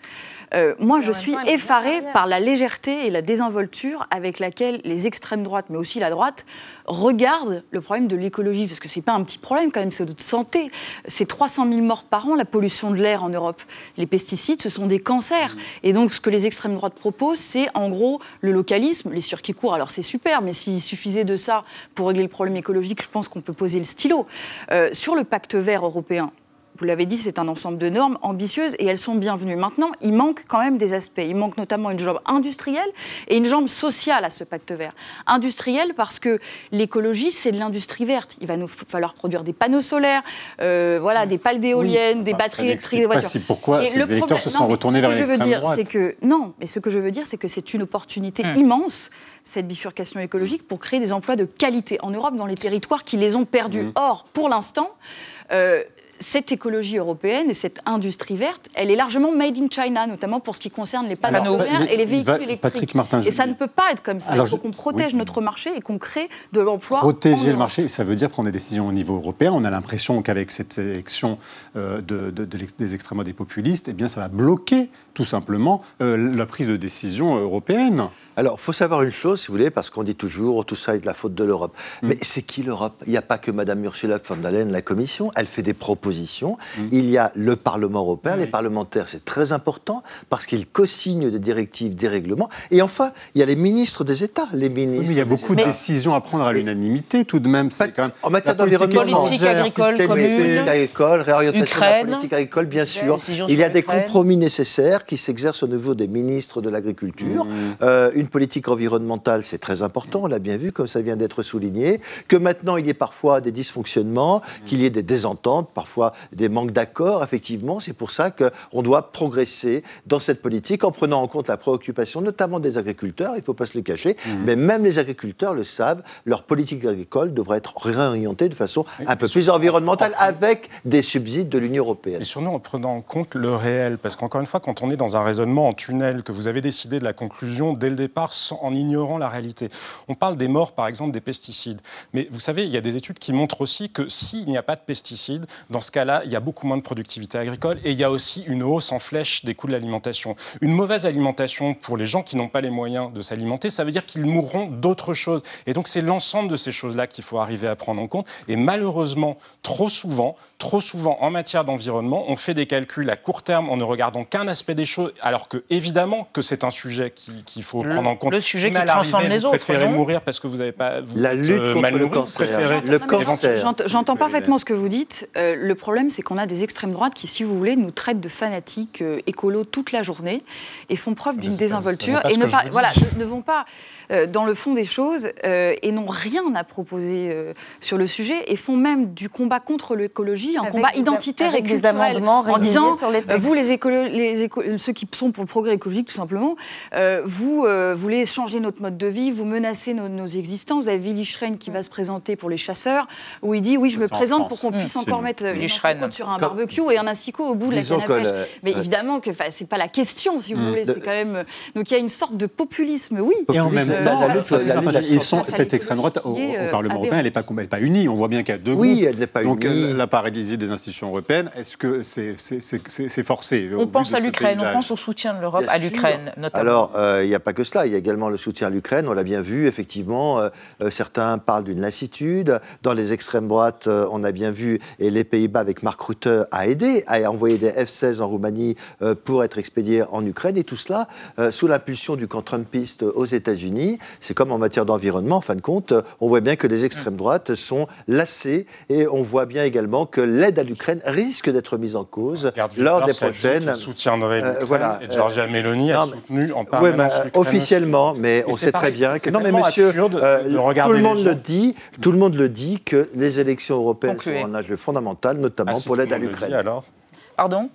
Euh, moi, je suis effarée par la légèreté et la désinvolture avec laquelle les extrêmes droites, mais aussi la droite, regardent le problème de l'écologie. Parce que ce n'est pas un petit problème, quand même, c'est de santé. C'est 300 000 morts par an, la pollution de l'air en Europe. Les pesticides, ce sont des cancers. Et donc, ce que les extrêmes droites proposent, c'est en gros le localisme, les circuits courts. Alors, c'est super, mais s'il suffisait de ça pour régler le problème écologique, je pense qu'on peut poser le stylo. Euh, sur le pacte vert européen, vous l'avez dit, c'est un ensemble de normes ambitieuses et elles sont bienvenues. Maintenant, il manque quand même des aspects. Il manque notamment une jambe industrielle et une jambe sociale à ce pacte vert. Industrielle parce que l'écologie, c'est de l'industrie verte. Il va nous falloir produire des panneaux solaires, euh, voilà, des pales d'éoliennes, des batteries électriques, des voitures. pourquoi et ces électeurs se sont retournés vers l'extrême droite. C'est que non, mais ce que je veux dire, c'est que c'est une opportunité hmm. immense cette bifurcation écologique pour créer des emplois de qualité en Europe dans les territoires qui les ont perdus. Hmm. Or, pour l'instant, euh, cette écologie européenne et cette industrie verte, elle est largement made in China, notamment pour ce qui concerne les panneaux solaires et les véhicules électriques. et ça ne peut pas être comme ça. Il faut qu'on protège notre marché et qu'on crée de l'emploi. Protéger le marché, ça veut dire prendre des décisions au niveau européen. On a l'impression qu'avec cette élection euh, de, des extrêmes des populistes, eh bien, ça va bloquer tout simplement euh, la prise de décision européenne. Alors, il faut savoir une chose, si vous voulez, parce qu'on dit toujours tout ça est de la faute de l'Europe. Mm. Mais c'est qui l'Europe? Il n'y a pas que Mme Ursula von der Leyen, la Commission. Elle fait des propositions. Mm. Il y a le Parlement européen. Les parlementaires, c'est très important parce qu'ils co-signent des directives, des règlements. Et enfin, il y a les ministres des États. Les ministres. mais il y a beaucoup de décisions à prendre à l'unanimité, tout de même. Quand même en matière d'environnement, politique agricole, politique agricole, réorientation de la politique agricole, bien sûr. Il y a des compromis nécessaires qui s'exercent au niveau des ministres de l'Agriculture. Mm. Euh, une politique environnementale, c'est très important, on l'a bien vu, comme ça vient d'être souligné, que maintenant il y ait parfois des dysfonctionnements, qu'il y ait des désententes, parfois des manques d'accord, effectivement, c'est pour ça qu'on doit progresser dans cette politique en prenant en compte la préoccupation notamment des agriculteurs, il ne faut pas se le cacher, mmh. mais même les agriculteurs le savent, leur politique agricole devrait être réorientée de façon un peu plus environnementale avec des subsides de l'Union européenne. Et surtout en prenant en compte le réel, parce qu'encore une fois, quand on est dans un raisonnement en tunnel, que vous avez décidé de la conclusion dès le départ, en ignorant la réalité. On parle des morts, par exemple, des pesticides. Mais vous savez, il y a des études qui montrent aussi que s'il n'y a pas de pesticides, dans ce cas-là, il y a beaucoup moins de productivité agricole et il y a aussi une hausse en flèche des coûts de l'alimentation. Une mauvaise alimentation pour les gens qui n'ont pas les moyens de s'alimenter, ça veut dire qu'ils mourront d'autres choses. Et donc c'est l'ensemble de ces choses-là qu'il faut arriver à prendre en compte. Et malheureusement, trop souvent, trop souvent en matière d'environnement, on fait des calculs à court terme en ne regardant qu'un aspect des choses, alors que évidemment que c'est un sujet qu'il faut prendre en compte. Le sujet qui transcende les autres. Vous préférez mourir parce que vous n'avez pas. la lutte euh, contre le cancer. Le cancer. J'entends parfaitement ce que vous dites. Euh, le problème, c'est qu'on a des extrêmes droites qui, si vous voulez, nous traitent de fanatiques euh, écolos toute la journée et font preuve d'une désinvolture et ne, pas, voilà, ne, vont pas dans le fond des choses et n'ont rien à proposer sur le sujet et font même du combat contre l'écologie un combat identitaire et culturel en disant sur les vous les, les ceux qui sont pour le progrès écologique tout simplement vous voulez changer notre mode de vie, vous menacez nos, existences. Vous avez Willy Schrein qui va se présenter pour les chasseurs, où il dit oui, je me présente pour qu'on puisse encore mettre une sur un barbecue et un asticot au bout de la canne à pêche. Mais évidemment que c'est pas la question, si vous mm. voulez. C'est quand même donc il y a une sorte de populisme, oui. Et en même cette extrême droite au, euh, Parlement européen, elle n'est pas, pas unie. On voit bien qu'il y a deux groupes. Oui, elle n'est pas donc, unie. Donc la paralysie des institutions européennes, est-ce que c'est forcé On pense à l'Ukraine, on pense au soutien de l'Europe à l'Ukraine, notamment. Alors, euh, il n'y a pas que cela il y a également le soutien à l'Ukraine. On l'a bien vu, effectivement. Euh, euh, certains parlent d'une lassitude. Dans les extrêmes droites, euh, on a bien vu, et les Pays-Bas avec Mark Rutte a aidé à envoyer des F-16 en Roumanie pour être expédiés en Ukraine. Et tout cela sous l'impulsion du camp Trumpiste aux États-Unis. C'est comme en matière d'environnement, en fin de compte. On voit bien que les extrêmes droites sont lassées et on voit bien également que l'aide à l'Ukraine risque d'être mise en cause lors des prochaines. soutiendrait l'Ukraine voilà, et Giorgia Meloni a soutenu en permanence officiellement, mais on sait très bien que non, mais monsieur, euh, tout le monde le dit, tout le monde le dit que les élections européennes sont un enjeu fondamental, notamment ah, pour l'aide à l'Ukraine. alors Pardon?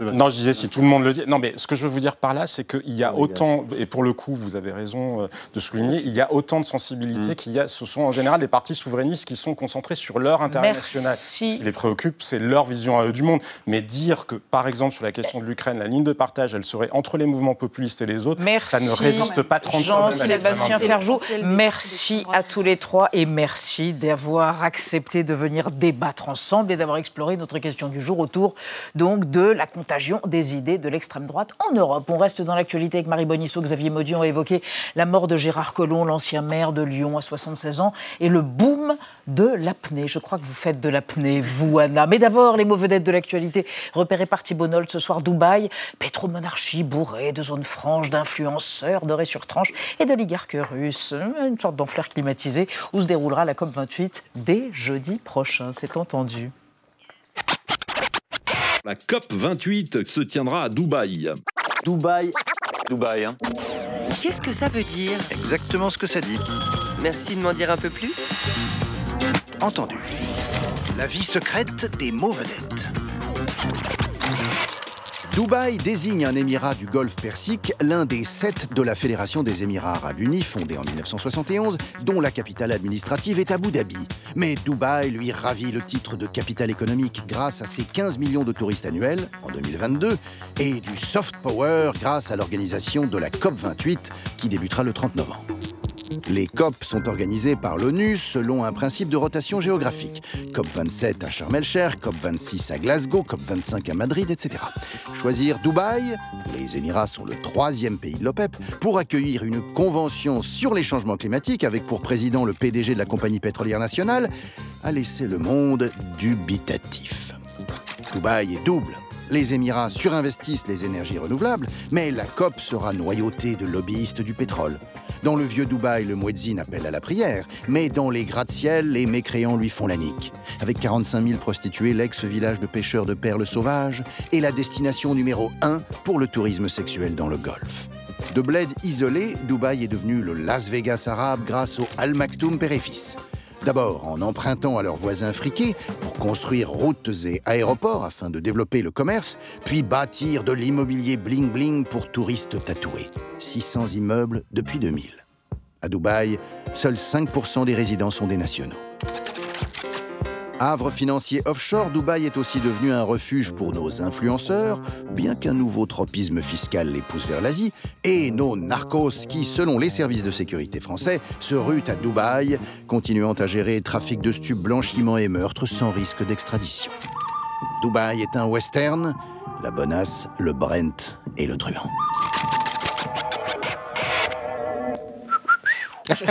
Non, je disais si tout le monde le dit. Non, mais ce que je veux vous dire par là, c'est qu'il y a autant, et pour le coup, vous avez raison euh, de souligner, il y a autant de sensibilité mm. qu'il y a. Ce sont en général des partis souverainistes qui sont concentrés sur leur intérêt national. Ce qui les préoccupe, c'est leur vision à eux du monde. Mais dire que, par exemple, sur la question de l'Ukraine, la ligne de partage, elle serait entre les mouvements populistes et les autres, ça ne résiste pas 30 Jean-Sébastien Ferjou, merci à tous les trois et merci d'avoir accepté de venir débattre ensemble et d'avoir exploré notre question du jour autour donc de la contagion des idées de l'extrême droite en Europe. On reste dans l'actualité avec Marie Bonisseau, Xavier Maudion a évoqué la mort de Gérard Collomb, l'ancien maire de Lyon à 76 ans, et le boom de l'apnée. Je crois que vous faites de l'apnée, vous, Anna. Mais d'abord, les mots vedettes de l'actualité repérés par Thibault ce soir, Dubaï, pétromonarchie bourrée de zones franches, d'influenceurs dorés sur tranche et d'oligarques russes. Une sorte d'enfleur climatisé où se déroulera la COP28 dès jeudi prochain. C'est entendu. La COP 28 se tiendra à Dubaï. Dubaï. Dubaï, hein. Qu'est-ce que ça veut dire? Exactement ce que ça dit. Merci de m'en dire un peu plus. Entendu. La vie secrète des vedettes. Dubaï désigne un émirat du Golfe Persique, l'un des sept de la Fédération des Émirats arabes unis, fondée en 1971, dont la capitale administrative est Abu Dhabi. Mais Dubaï lui ravit le titre de capitale économique grâce à ses 15 millions de touristes annuels en 2022 et du soft power grâce à l'organisation de la COP28 qui débutera le 30 novembre. Les COP sont organisées par l'ONU selon un principe de rotation géographique. COP 27 à Sharm COP 26 à Glasgow, COP 25 à Madrid, etc. Choisir Dubaï, les Émirats sont le troisième pays de l'OPEP, pour accueillir une convention sur les changements climatiques avec pour président le PDG de la compagnie pétrolière nationale, a laissé le monde dubitatif. Dubaï est double. Les Émirats surinvestissent les énergies renouvelables, mais la COP sera noyautée de lobbyistes du pétrole. Dans le vieux Dubaï, le muezzin appelle à la prière, mais dans les gratte-ciel, les mécréants lui font la nique. Avec 45 000 prostituées, l'ex-village de pêcheurs de perles sauvages est la destination numéro 1 pour le tourisme sexuel dans le Golfe. De bled isolé, Dubaï est devenu le Las Vegas arabe grâce au Al Maktoum père D'abord en empruntant à leurs voisins friqués pour construire routes et aéroports afin de développer le commerce, puis bâtir de l'immobilier bling-bling pour touristes tatoués. 600 immeubles depuis 2000. À Dubaï, seuls 5% des résidents sont des nationaux. Havre financier offshore, Dubaï est aussi devenu un refuge pour nos influenceurs, bien qu'un nouveau tropisme fiscal les pousse vers l'Asie, et nos narcos qui, selon les services de sécurité français, se ruent à Dubaï, continuant à gérer trafic de stupes, blanchiment et meurtres sans risque d'extradition. Dubaï est un western, la bonasse, le Brent et le truand.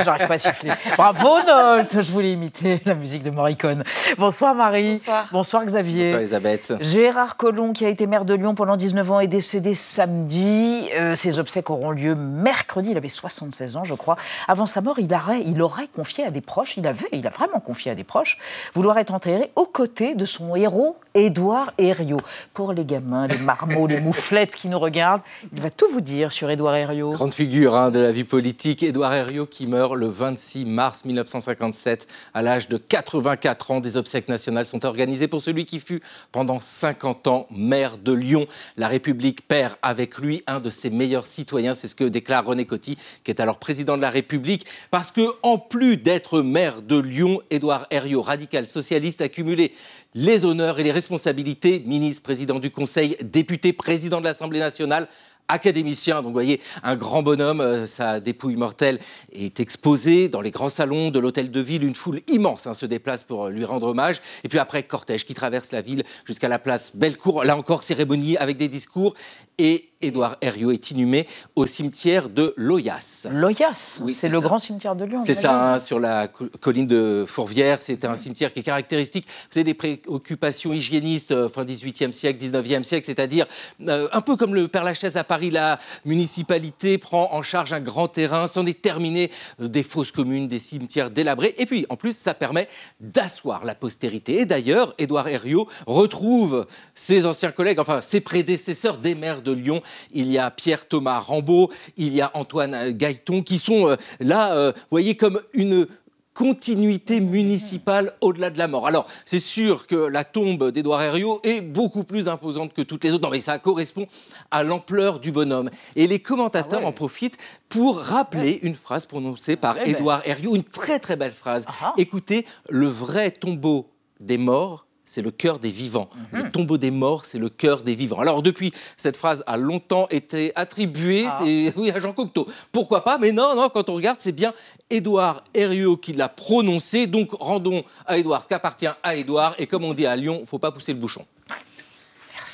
J'arrive pas à siffler. Bravo Nolte, je voulais imiter la musique de Morricone. Bonsoir Marie. Bonsoir. Bonsoir Xavier. Bonsoir Elisabeth. Gérard Collomb, qui a été maire de Lyon pendant 19 ans, est décédé samedi. Euh, ses obsèques auront lieu mercredi. Il avait 76 ans, je crois. Avant sa mort, il aurait, il aurait confié à des proches, il avait, il a vraiment confié à des proches, vouloir être enterré aux côtés de son héros, Édouard Herriot. Pour les gamins, les marmots, les mouflettes qui nous regardent, il va tout vous dire sur Édouard Herriot. Grande figure hein, de la vie politique, Édouard Herriot qui meurt le 26 mars 1957 à l'âge de 84 ans. Des obsèques nationales sont organisées pour celui qui fut pendant 50 ans maire de Lyon. La République perd avec lui un de ses meilleurs citoyens, c'est ce que déclare René Coty, qui est alors président de la République, parce que en plus d'être maire de Lyon, Édouard Herriot, radical socialiste, a cumulé les honneurs et les responsabilités, ministre, président du Conseil, député, président de l'Assemblée nationale, académicien. Donc, vous voyez, un grand bonhomme, euh, sa dépouille mortelle est exposée dans les grands salons de l'hôtel de ville. Une foule immense hein, se déplace pour lui rendre hommage. Et puis après, cortège qui traverse la ville jusqu'à la place Bellecour. Là encore, cérémonie avec des discours. Et Édouard Herriot est inhumé au cimetière de Loyas. Loyas oui, C'est le grand cimetière de Lyon. C'est ça, hein, sur la colline de Fourvière. C'est un cimetière qui est caractéristique. Vous avez des préoccupations hygiénistes euh, fin 18e siècle, 19e siècle, c'est-à-dire euh, un peu comme le Père Lachaise à Paris, la municipalité prend en charge un grand terrain sans déterminer euh, des fosses communes, des cimetières délabrés. Et puis, en plus, ça permet d'asseoir la postérité. Et d'ailleurs, Édouard Herriot retrouve ses anciens collègues, enfin ses prédécesseurs des maires de Lyon il y a Pierre-Thomas Rambaud, il y a Antoine Gailleton, qui sont euh, là, euh, vous voyez, comme une continuité municipale au-delà de la mort. Alors, c'est sûr que la tombe d'Édouard Herriot est beaucoup plus imposante que toutes les autres. Non, mais ça correspond à l'ampleur du bonhomme. Et les commentateurs ah en profitent pour rappeler une phrase prononcée par. Édouard Herriot, une très très belle phrase. Ah ah. Écoutez, le vrai tombeau des morts, c'est le cœur des vivants. Mhm. Le tombeau des morts, c'est le cœur des vivants. Alors depuis, cette phrase a longtemps été attribuée ah. oui, à Jean Cocteau. Pourquoi pas? Mais non, non, quand on regarde, c'est bien Édouard Herriot qui l'a prononcé. Donc rendons à Édouard ce qu'appartient à Édouard. Et comme on dit à Lyon, il ne faut pas pousser le bouchon.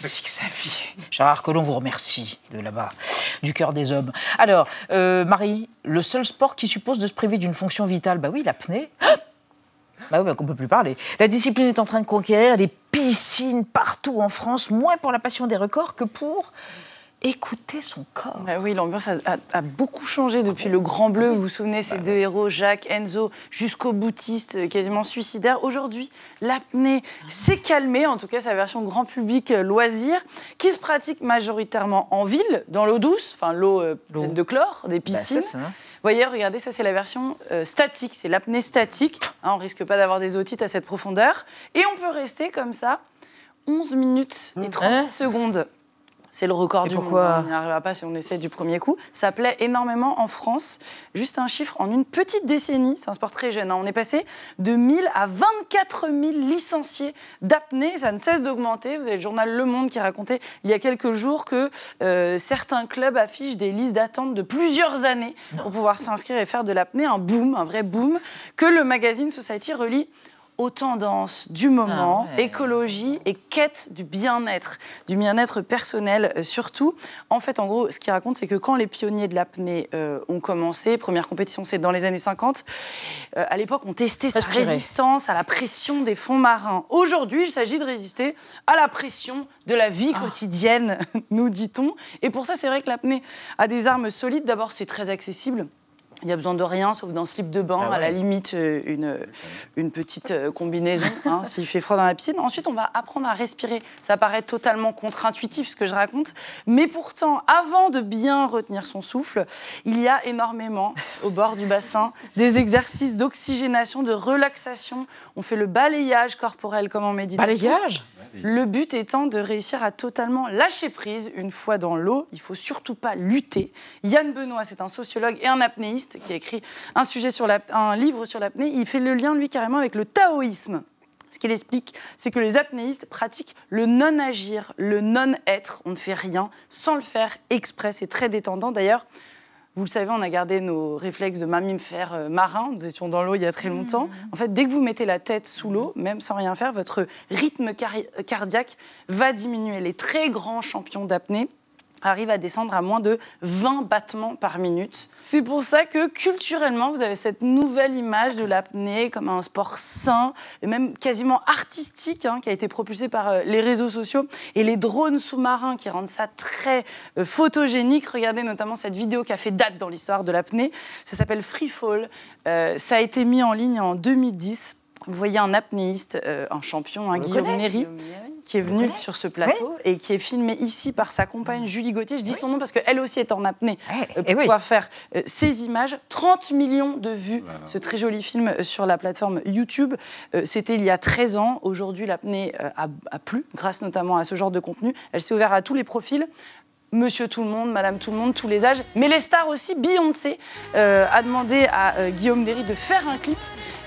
Merci Xavier. Gérard Collomb vous remercie de là-bas, du cœur des hommes. Alors, euh, Marie, le seul sport qui suppose de se priver d'une fonction vitale, bah oui, l'apnée. Bah oui, bah, qu'on peut plus parler. La discipline est en train de conquérir des piscines partout en France, moins pour la passion des records que pour écouter son corps. Bah oui, l'ambiance a, beaucoup changé depuis le Grand Bleu. Vous vous souvenez, ces bah deux héros, Jacques, Enzo, jusqu'au boutiste, euh, quasiment suicidaire. Aujourd'hui, l'apnée s'est calmée, en tout cas sa version grand public euh, loisir, qui se pratique majoritairement en ville, dans l'eau douce, enfin l'eau euh, de chlore, des piscines. Vous voyez, regardez, ça c'est la version statique, c'est l'apnée statique. Hein, on risque pas d'avoir des otites à cette profondeur. Et on peut rester comme ça 11 minutes et 36 hein secondes c'est le record du monde. Hein. On n'y arrivera pas si on essaie du premier coup. Ça plaît énormément en France. Juste un chiffre, en une petite décennie, c'est un sport très jeune, hein. on est passé de 1000 à 24 000 licenciés d'apnée. Ça ne cesse d'augmenter. Vous avez le journal Le Monde qui racontait il y a quelques jours que euh, certains clubs affichent des listes d'attente de plusieurs années pour pouvoir s'inscrire et faire de l'apnée. Un boom, un vrai boom, que le magazine Society relie aux tendances du moment, ah écologie et quête du bien-être, du bien-être personnel euh, surtout. En fait, en gros, ce qu'il raconte, c'est que quand les pionniers de l'apnée euh, ont commencé, première compétition, c'est dans les années 50, euh, à l'époque, on testait sa résistance à la pression des fonds marins. Aujourd'hui, il s'agit de résister à la pression de la vie ah. quotidienne, nous dit-on. Et pour ça, c'est vrai que l'apnée a des armes solides. D'abord, c'est très accessible. Il n'y a besoin de rien, sauf d'un slip de bain, ah à la limite euh, une, une petite euh, combinaison, hein, s'il fait froid dans la piscine. Ensuite, on va apprendre à respirer. Ça paraît totalement contre-intuitif, ce que je raconte. Mais pourtant, avant de bien retenir son souffle, il y a énormément, au bord du bassin, des exercices d'oxygénation, de relaxation. On fait le balayage corporel comme en méditation. Balayage? Le but étant de réussir à totalement lâcher prise une fois dans l'eau. Il faut surtout pas lutter. Yann Benoît, c'est un sociologue et un apnéiste qui a écrit un, un livre sur l'apnée. Il fait le lien, lui, carrément avec le taoïsme. Ce qu'il explique, c'est que les apnéistes pratiquent le non-agir, le non-être. On ne fait rien sans le faire exprès. C'est très détendant. D'ailleurs, vous le savez, on a gardé nos réflexes de mammifères euh, marins. Nous étions dans l'eau il y a très longtemps. Mmh. En fait, dès que vous mettez la tête sous l'eau, même sans rien faire, votre rythme cardiaque va diminuer. Les très grands champions d'apnée arrive à descendre à moins de 20 battements par minute. C'est pour ça que culturellement, vous avez cette nouvelle image de l'apnée comme un sport sain et même quasiment artistique hein, qui a été propulsé par euh, les réseaux sociaux et les drones sous-marins qui rendent ça très euh, photogénique. Regardez notamment cette vidéo qui a fait date dans l'histoire de l'apnée. Ça s'appelle Free Fall. Euh, ça a été mis en ligne en 2010. Vous voyez un apnéiste, un champion, un Guillaume Néry, qui est venu sur ce plateau et qui est filmé ici par sa compagne Julie Gauthier. Je dis son nom parce qu'elle aussi est en apnée euh, pour pouvoir faire euh, ces images. 30 millions de vues, ce très joli film euh, sur la plateforme YouTube. C'était il y a 13 ans. Aujourd'hui, l'apnée a, a plu, grâce notamment à ce genre de contenu. Elle s'est ouverte à tous les profils. Monsieur tout le monde, Madame tout le monde, tous les âges, mais les stars aussi. Beyoncé a demandé à Guillaume Derry de faire un clip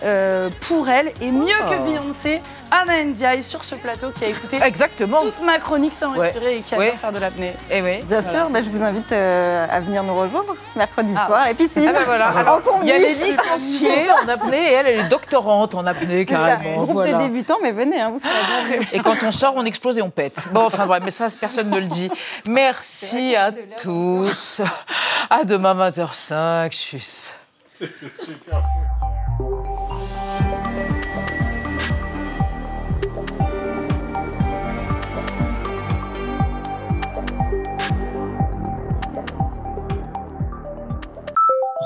euh, pour elle et mieux que oh. Beyoncé, Anna Ndiaye sur ce plateau qui a écouté Exactement. toute ma chronique sans respirer et qui a ouais. faire de l'apnée. Et eh oui. Bien sûr, bah, je vous invite euh, à venir nous rejoindre mercredi ah. soir et piscine. Ah bah voilà. il y a les licenciés en apnée et elle, elle est doctorante en apnée carrément. Groupe de débutants, mais venez, hein, vous serez bien. Et quand on sort, on explose et on pète. Bon, enfin bref, mais ça, personne ne le dit. Merci à tous. À demain 20h05. Tchuss. C'était super.